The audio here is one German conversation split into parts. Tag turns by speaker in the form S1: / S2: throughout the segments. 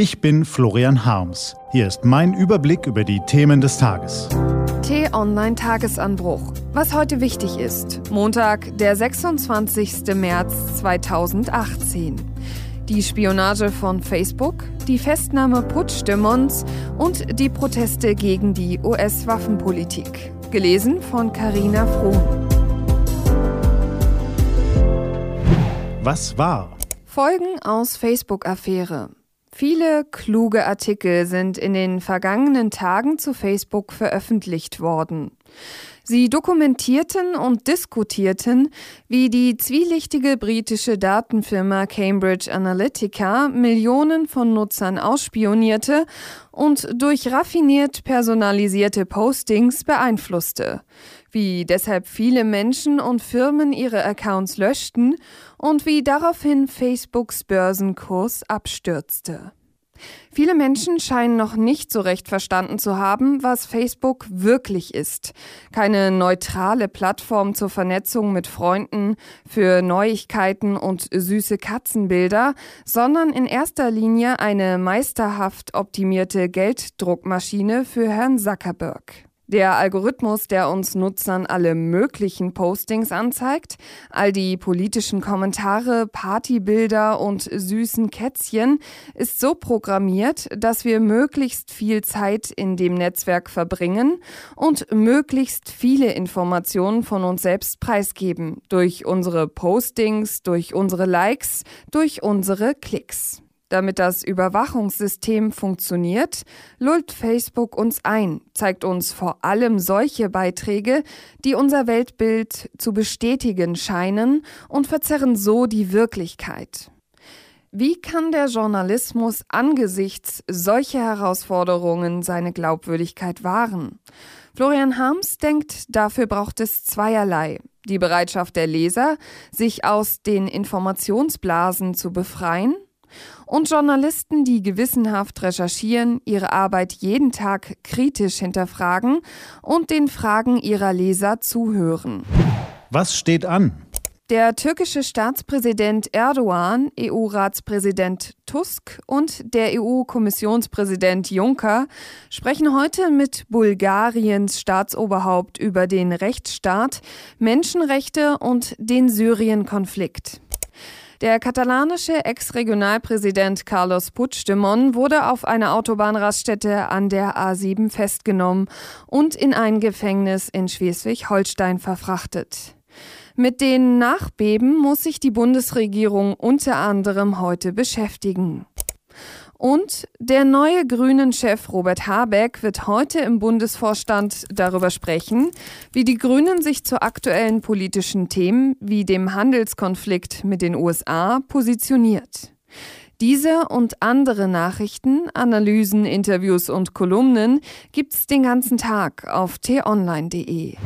S1: Ich bin Florian Harms. Hier ist mein Überblick über die Themen des Tages.
S2: T-Online Tagesanbruch. Was heute wichtig ist. Montag, der 26. März 2018. Die Spionage von Facebook, die Festnahme Putschdemons und die Proteste gegen die US-Waffenpolitik. Gelesen von Carina Frohn.
S1: Was war?
S2: Folgen aus Facebook-Affäre. Viele kluge Artikel sind in den vergangenen Tagen zu Facebook veröffentlicht worden. Sie dokumentierten und diskutierten, wie die zwielichtige britische Datenfirma Cambridge Analytica Millionen von Nutzern ausspionierte und durch raffiniert personalisierte Postings beeinflusste, wie deshalb viele Menschen und Firmen ihre Accounts löschten und wie daraufhin Facebooks Börsenkurs abstürzte. Viele Menschen scheinen noch nicht so recht verstanden zu haben, was Facebook wirklich ist. Keine neutrale Plattform zur Vernetzung mit Freunden, für Neuigkeiten und süße Katzenbilder, sondern in erster Linie eine meisterhaft optimierte Gelddruckmaschine für Herrn Zuckerberg. Der Algorithmus, der uns Nutzern alle möglichen Postings anzeigt, all die politischen Kommentare, Partybilder und süßen Kätzchen, ist so programmiert, dass wir möglichst viel Zeit in dem Netzwerk verbringen und möglichst viele Informationen von uns selbst preisgeben. Durch unsere Postings, durch unsere Likes, durch unsere Klicks. Damit das Überwachungssystem funktioniert, lullt Facebook uns ein, zeigt uns vor allem solche Beiträge, die unser Weltbild zu bestätigen scheinen und verzerren so die Wirklichkeit. Wie kann der Journalismus angesichts solcher Herausforderungen seine Glaubwürdigkeit wahren? Florian Harms denkt, dafür braucht es zweierlei. Die Bereitschaft der Leser, sich aus den Informationsblasen zu befreien und Journalisten, die gewissenhaft recherchieren, ihre Arbeit jeden Tag kritisch hinterfragen und den Fragen ihrer Leser zuhören.
S1: Was steht an?
S2: Der türkische Staatspräsident Erdogan, EU-Ratspräsident Tusk und der EU-Kommissionspräsident Juncker sprechen heute mit Bulgariens Staatsoberhaupt über den Rechtsstaat, Menschenrechte und den Syrien-Konflikt. Der katalanische Ex-Regionalpräsident Carlos Puigdemont wurde auf einer Autobahnraststätte an der A7 festgenommen und in ein Gefängnis in Schleswig-Holstein verfrachtet. Mit den Nachbeben muss sich die Bundesregierung unter anderem heute beschäftigen. Und der neue Grünen-Chef Robert Habeck wird heute im Bundesvorstand darüber sprechen, wie die Grünen sich zu aktuellen politischen Themen wie dem Handelskonflikt mit den USA positioniert. Diese und andere Nachrichten, Analysen, Interviews und Kolumnen gibt's den ganzen Tag auf t-online.de.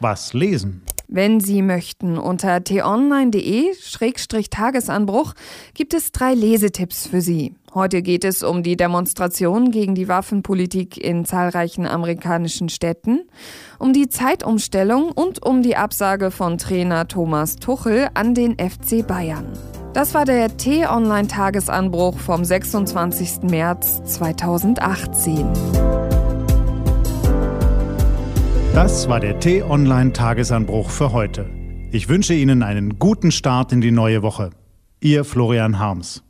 S1: Was lesen?
S2: Wenn Sie möchten, unter t-online.de-tagesanbruch gibt es drei Lesetipps für Sie. Heute geht es um die Demonstration gegen die Waffenpolitik in zahlreichen amerikanischen Städten, um die Zeitumstellung und um die Absage von Trainer Thomas Tuchel an den FC Bayern. Das war der T-Online-Tagesanbruch vom 26. März 2018.
S1: Das war der T-Online-Tagesanbruch für heute. Ich wünsche Ihnen einen guten Start in die neue Woche. Ihr Florian Harms.